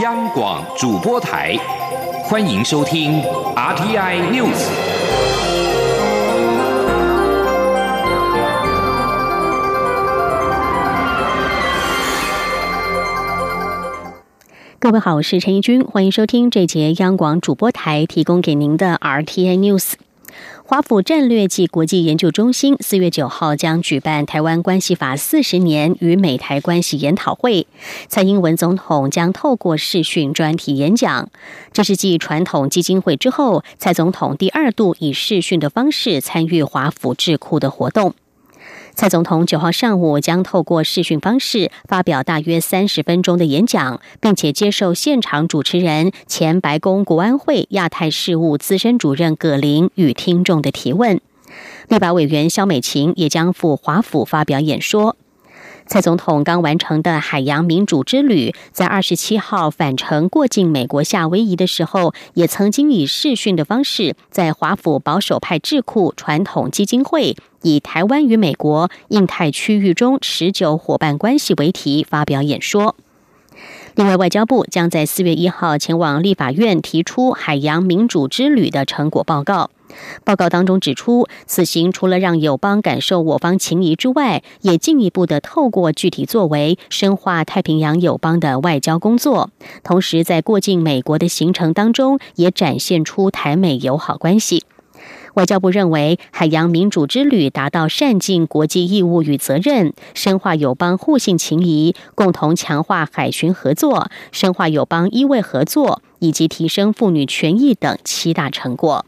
央广主播台，欢迎收听 RTI News。各位好，我是陈怡君，欢迎收听这节央广主播台提供给您的 RTI News。华府战略暨国际研究中心四月九号将举办《台湾关系法四十年与美台关系研讨会》，蔡英文总统将透过视讯专题演讲。这是继传统基金会之后，蔡总统第二度以视讯的方式参与华府智库的活动。蔡总统九号上午将透过视讯方式发表大约三十分钟的演讲，并且接受现场主持人前白宫国安会亚太事务资深主任葛林与听众的提问。立法委员肖美琴也将赴华府发表演说。蔡总统刚完成的海洋民主之旅，在二十七号返程过境美国夏威夷的时候，也曾经以视讯的方式，在华府保守派智库传统基金会以“台湾与美国印太区域中持久伙伴关系”为题发表演说。另外，外交部将在四月一号前往立法院提出海洋民主之旅的成果报告。报告当中指出，此行除了让友邦感受我方情谊之外，也进一步的透过具体作为深化太平洋友邦的外交工作。同时，在过境美国的行程当中，也展现出台美友好关系。外交部认为，海洋民主之旅达到善尽国际义务与责任，深化友邦互信情谊，共同强化海巡合作，深化友邦医卫合作，以及提升妇女权益等七大成果。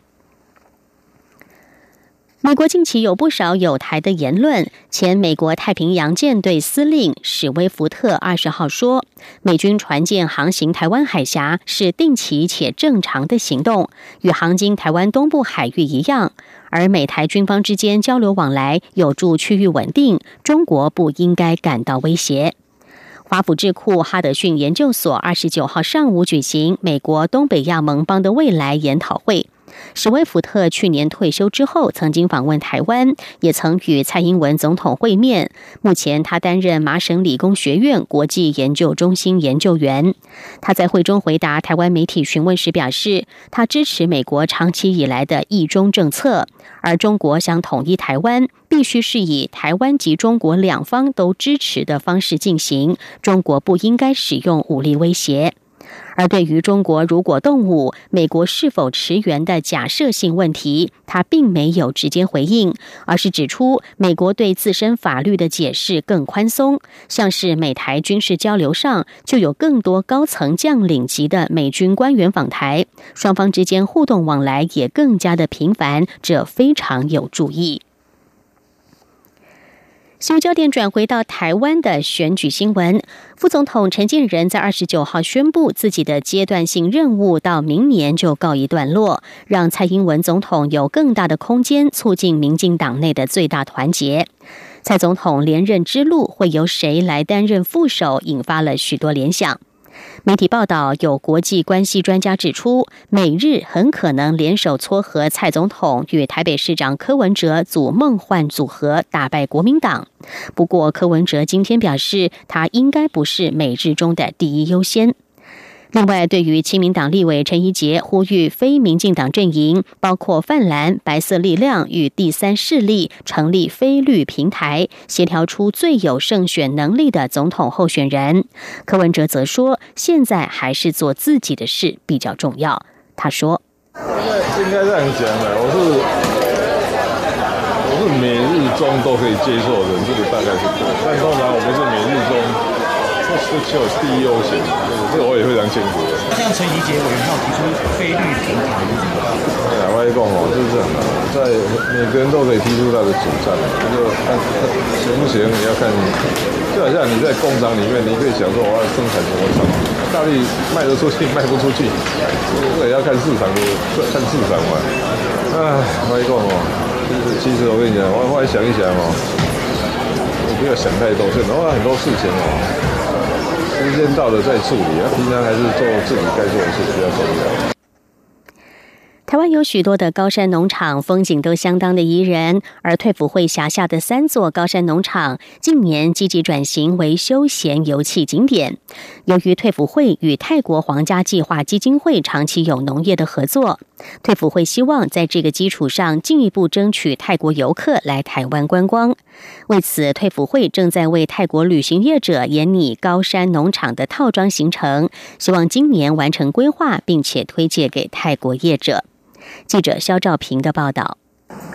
美国近期有不少有台的言论。前美国太平洋舰队司令史威福特二十号说，美军船舰航行台湾海峡是定期且正常的行动，与航经台湾东部海域一样。而美台军方之间交流往来有助区域稳定，中国不应该感到威胁。华府智库哈德逊研究所二十九号上午举行美国东北亚盟邦的未来研讨会。史威福特去年退休之后，曾经访问台湾，也曾与蔡英文总统会面。目前他担任麻省理工学院国际研究中心研究员。他在会中回答台湾媒体询问时表示，他支持美国长期以来的“一中”政策，而中国想统一台湾，必须是以台湾及中国两方都支持的方式进行。中国不应该使用武力威胁。而对于中国如果动武，美国是否驰援的假设性问题，他并没有直接回应，而是指出美国对自身法律的解释更宽松，像是美台军事交流上就有更多高层将领级的美军官员访台，双方之间互动往来也更加的频繁，这非常有注意。新闻焦点转回到台湾的选举新闻，副总统陈建仁在二十九号宣布自己的阶段性任务到明年就告一段落，让蔡英文总统有更大的空间促进民进党内的最大团结。蔡总统连任之路会由谁来担任副手，引发了许多联想。媒体报道，有国际关系专家指出，美日很可能联手撮合蔡总统与台北市长柯文哲组梦幻组合，打败国民党。不过，柯文哲今天表示，他应该不是美日中的第一优先。另外，对于亲民党立委陈怡杰呼吁非民进党阵营，包括泛蓝、白色力量与第三势力成立非绿平台，协调出最有胜选能力的总统候选人，柯文哲则说，现在还是做自己的事比较重要。他说：“应该这样讲的，我是我是每日中都可以接受的，这个大概是对，但通常我们。”这就第一优先，这个我也非常清楚。像陈怡杰委员要提出非绿平台，对啊，外公哦，就是这样，在每个人都可以提出他的主张，就看行不行，你要看。就好像你在工厂里面，你可以想说我要生产什么产品，到底卖得出去卖不出去，这个也要看市场的，看市场嘛。哎，外公哦，其实我跟你讲，我后来想一想哦，我不要想太多，现在，我很多事情哦。时间到了再处理，啊，平常还是做自己该做的事比较重要。台湾有许多的高山农场，风景都相当的宜人。而退辅会辖下的三座高山农场，近年积极转型为休闲游憩景点。由于退辅会与泰国皇家计划基金会长期有农业的合作，退辅会希望在这个基础上进一步争取泰国游客来台湾观光。为此，退辅会正在为泰国旅行业者研拟高山农场的套装行程，希望今年完成规划，并且推介给泰国业者。记者肖兆平的报道。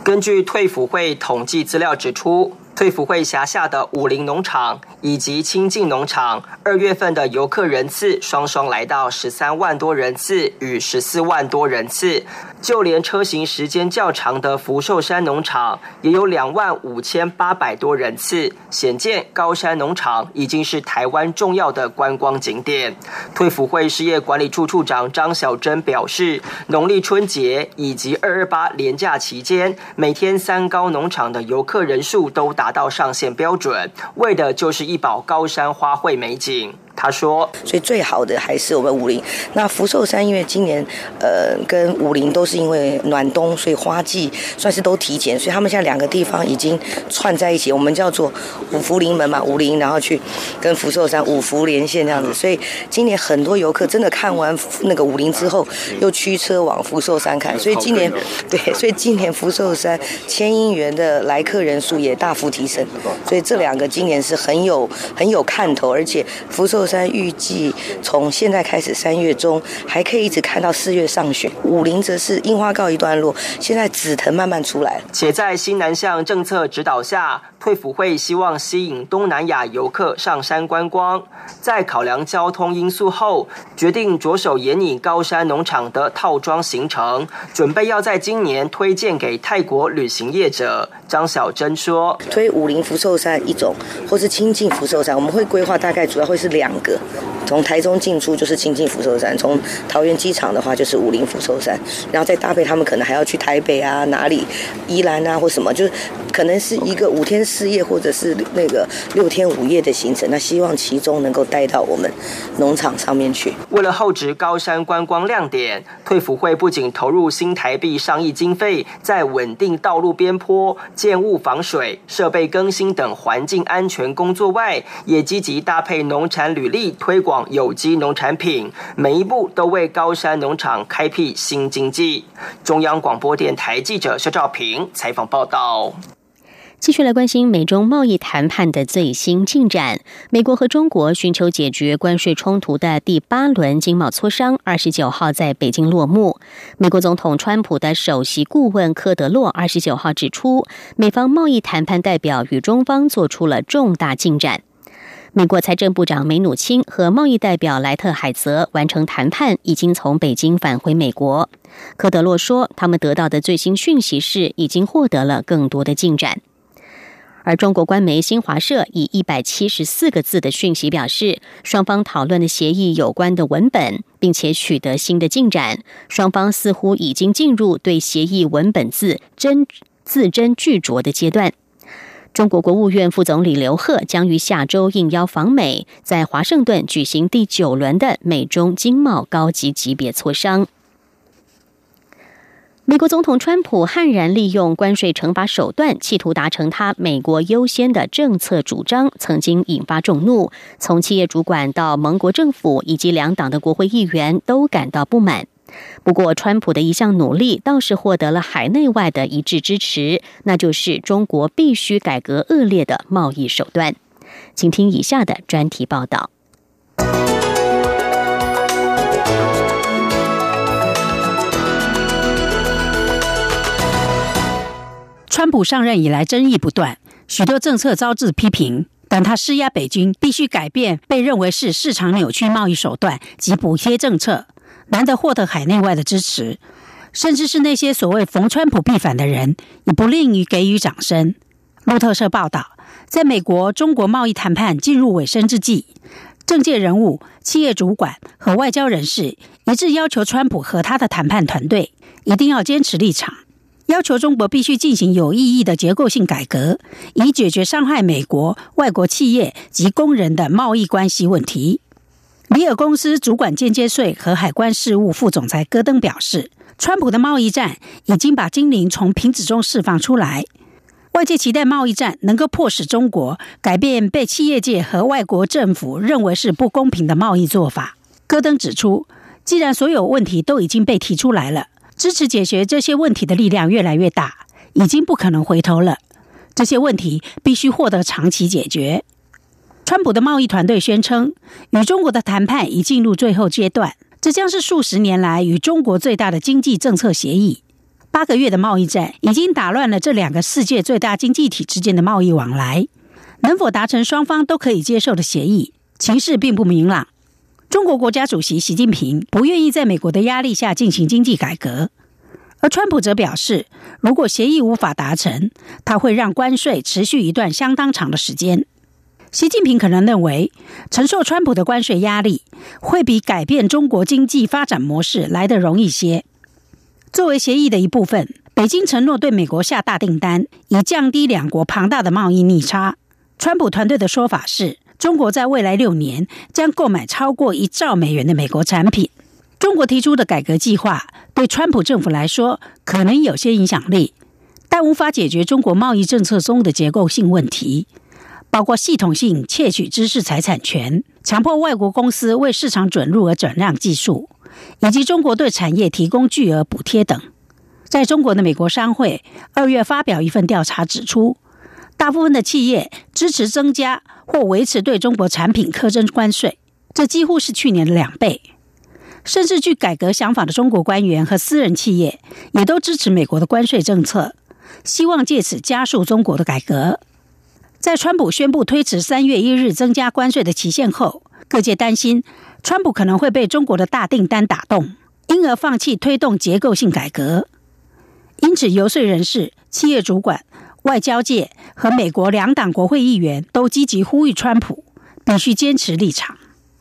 根据退辅会统计资料指出。退福会辖下的武林农场以及清境农场，二月份的游客人次双双来到十三万多人次与十四万多人次，就连车行时间较长的福寿山农场也有两万五千八百多人次，显见高山农场已经是台湾重要的观光景点。退福会事业管理处处长张小珍表示，农历春节以及二二八连假期间，每天三高农场的游客人数都达。达到上限标准，为的就是一保高山花卉美景。他说：“所以最好的还是我们武林。那福寿山因为今年，呃，跟武林都是因为暖冬，所以花季算是都提前，所以他们现在两个地方已经串在一起，我们叫做五福临门嘛，武林然后去跟福寿山五福连线这样子。所以今年很多游客真的看完那个武林之后，又驱车往福寿山看。所以今年 对，所以今年福寿山千姻缘的来客人数也大幅提升。所以这两个今年是很有很有看头，而且福寿。山预计从现在开始，三月中还可以一直看到四月上旬。武林则是樱花告一段落，现在紫藤慢慢出来。且在新南向政策指导下，退辅会希望吸引东南亚游客上山观光。在考量交通因素后，决定着手研拟高山农场的套装行程，准备要在今年推荐给泰国旅行业者。张小珍说：“推武林福寿山一种，或是亲近福寿山，我们会规划大概主要会是两个。从台中进出就是亲近福寿山，从桃园机场的话就是武林福寿山，然后再搭配他们可能还要去台北啊、哪里、宜兰啊或什么，就是可能是一个五天四夜或者是那个六天五夜的行程。那希望其中能够带到我们农场上面去。为了厚植高山观光亮点，退辅会不仅投入新台币上亿经费，在稳定道路边坡。”建物防水、设备更新等环境安全工作外，也积极搭配农产履历推广有机农产品，每一步都为高山农场开辟新经济。中央广播电台记者肖兆平采访报道。继续来关心美中贸易谈判的最新进展。美国和中国寻求解决关税冲突的第八轮经贸磋商，二十九号在北京落幕。美国总统川普的首席顾问科德洛二十九号指出，美方贸易谈判代表与中方做出了重大进展。美国财政部长梅努钦和贸易代表莱特海泽完成谈判，已经从北京返回美国。科德洛说，他们得到的最新讯息是，已经获得了更多的进展。而中国官媒新华社以一百七十四个字的讯息表示，双方讨论的协议有关的文本，并且取得新的进展。双方似乎已经进入对协议文本字斟字斟句酌的阶段。中国国务院副总理刘鹤将于下周应邀访美，在华盛顿举行第九轮的美中经贸高级级别磋商。美国总统川普悍然利用关税惩罚手段，企图达成他“美国优先”的政策主张，曾经引发众怒。从企业主管到盟国政府以及两党的国会议员都感到不满。不过，川普的一项努力倒是获得了海内外的一致支持，那就是中国必须改革恶劣的贸易手段。请听以下的专题报道。川普上任以来，争议不断，许多政策遭致批评。但他施压北京必须改变被认为是市场扭曲贸易手段及补贴政策，难得获得海内外的支持，甚至是那些所谓逢川普必反的人，也不吝于给予掌声。路透社报道，在美国中国贸易谈判进入尾声之际，政界人物、企业主管和外交人士一致要求川普和他的谈判团队一定要坚持立场。要求中国必须进行有意义的结构性改革，以解决伤害美国、外国企业及工人的贸易关系问题。里尔公司主管间接税和海关事务副总裁戈登表示，川普的贸易战已经把精灵从瓶子中释放出来。外界期待贸易战能够迫使中国改变被企业界和外国政府认为是不公平的贸易做法。戈登指出，既然所有问题都已经被提出来了，支持解决这些问题的力量越来越大，已经不可能回头了。这些问题必须获得长期解决。川普的贸易团队宣称，与中国的谈判已进入最后阶段，这将是数十年来与中国最大的经济政策协议。八个月的贸易战已经打乱了这两个世界最大经济体之间的贸易往来，能否达成双方都可以接受的协议，情势并不明朗。中国国家主席习近平不愿意在美国的压力下进行经济改革，而川普则表示，如果协议无法达成，他会让关税持续一段相当长的时间。习近平可能认为，承受川普的关税压力会比改变中国经济发展模式来得容易些。作为协议的一部分，北京承诺对美国下大订单，以降低两国庞大的贸易逆差。川普团队的说法是，中国在未来六年将购买超过一兆美元的美国产品。中国提出的改革计划对川普政府来说可能有些影响力，但无法解决中国贸易政策中的结构性问题，包括系统性窃取知识财产权、强迫外国公司为市场准入而转让技术。以及中国对产业提供巨额补贴等，在中国的美国商会二月发表一份调查指出，大部分的企业支持增加或维持对中国产品苛征关税，这几乎是去年的两倍。甚至具改革想法的中国官员和私人企业也都支持美国的关税政策，希望借此加速中国的改革。在川普宣布推迟三月一日增加关税的期限后，各界担心。川普可能会被中国的大订单打动，因而放弃推动结构性改革。因此，游说人士、企业主管、外交界和美国两党国会议员都积极呼吁川普必须坚持立场。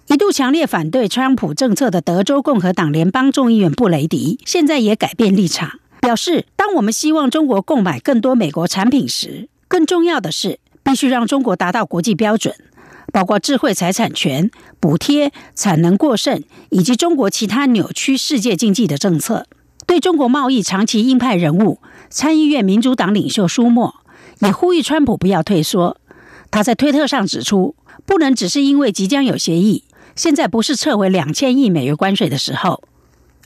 一度强烈反对川普政策的德州共和党联邦众议员布雷迪，现在也改变立场，表示：当我们希望中国购买更多美国产品时，更重要的是必须让中国达到国际标准。包括智慧财产权补贴、产能过剩，以及中国其他扭曲世界经济的政策。对中国贸易长期鹰派人物、参议院民主党领袖舒默也呼吁川普不要退缩。他在推特上指出，不能只是因为即将有协议，现在不是撤回两千亿美元关税的时候。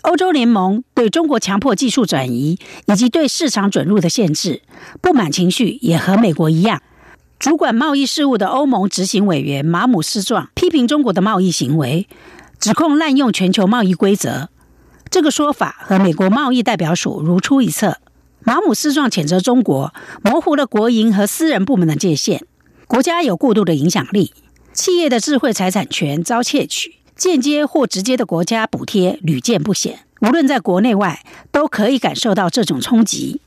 欧洲联盟对中国强迫技术转移以及对市场准入的限制不满情绪，也和美国一样。主管贸易事务的欧盟执行委员马姆斯壮批评中国的贸易行为，指控滥用全球贸易规则。这个说法和美国贸易代表署如出一辙。马姆斯壮谴责中国模糊了国营和私人部门的界限，国家有过度的影响力，企业的智慧财产权遭窃取，间接或直接的国家补贴屡见不鲜。无论在国内外，都可以感受到这种冲击。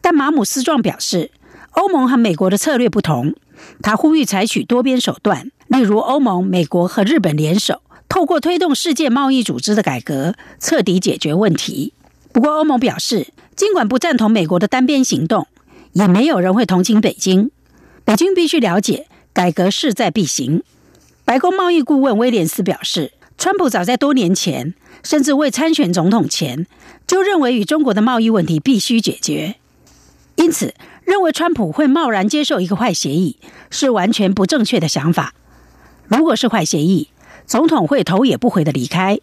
但马姆斯壮表示。欧盟和美国的策略不同，他呼吁采取多边手段，例如欧盟、美国和日本联手，透过推动世界贸易组织的改革，彻底解决问题。不过，欧盟表示，尽管不赞同美国的单边行动，也没有人会同情北京。北京必须了解，改革势在必行。白宫贸易顾问威廉斯表示，川普早在多年前，甚至未参选总统前，就认为与中国的贸易问题必须解决，因此。认为川普会贸然接受一个坏协议是完全不正确的想法。如果是坏协议，总统会头也不回的离开。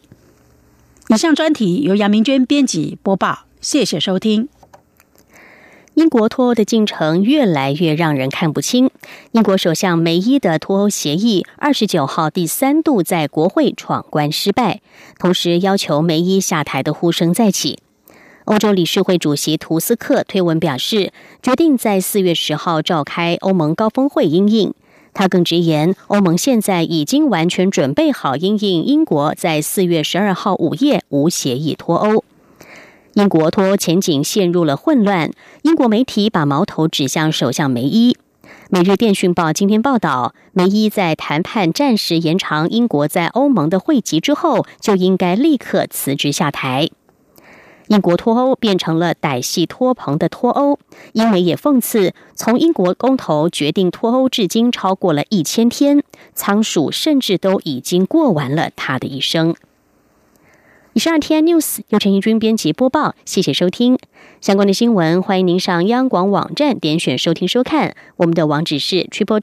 以上专题由杨明娟编辑播报，谢谢收听。英国脱欧的进程越来越让人看不清。英国首相梅伊的脱欧协议二十九号第三度在国会闯关失败，同时要求梅伊下台的呼声再起。欧洲理事会主席图斯克推文表示，决定在四月十号召开欧盟高峰会应应。他更直言，欧盟现在已经完全准备好应应英国在四月十二号午夜无协议脱欧。英国脱欧前景陷入了混乱，英国媒体把矛头指向首相梅伊。《每日电讯报》今天报道，梅伊在谈判暂时延长英国在欧盟的会籍之后，就应该立刻辞职下台。英国脱欧变成了歹戏拖棚的脱欧，英媒也讽刺，从英国公投决定脱欧至今超过了一千天，仓鼠甚至都已经过完了他的一生。以上 T N News 由陈义军编辑播报，谢谢收听。相关的新闻，欢迎您上央广网站点选收听收看。我们的网址是 triple